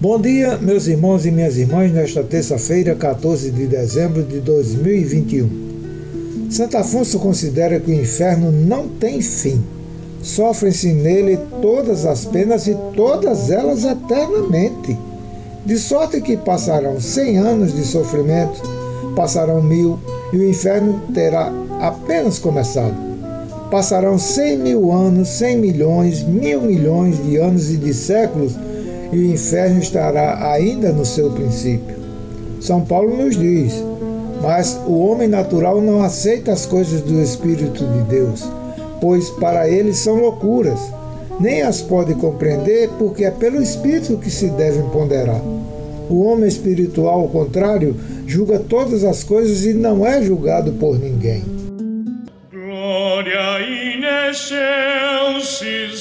Bom dia, meus irmãos e minhas irmãs, nesta terça-feira, 14 de dezembro de 2021. Santo Afonso considera que o inferno não tem fim. Sofrem-se nele todas as penas e todas elas eternamente. De sorte que passarão cem anos de sofrimento, passarão mil, e o inferno terá apenas começado. Passarão cem mil anos, cem milhões, mil milhões de anos e de séculos e o inferno estará ainda no seu princípio. São Paulo nos diz: Mas o homem natural não aceita as coisas do Espírito de Deus, pois para ele são loucuras, nem as pode compreender, porque é pelo Espírito que se devem ponderar. O homem espiritual, ao contrário, julga todas as coisas e não é julgado por ninguém. Glória in excelsis.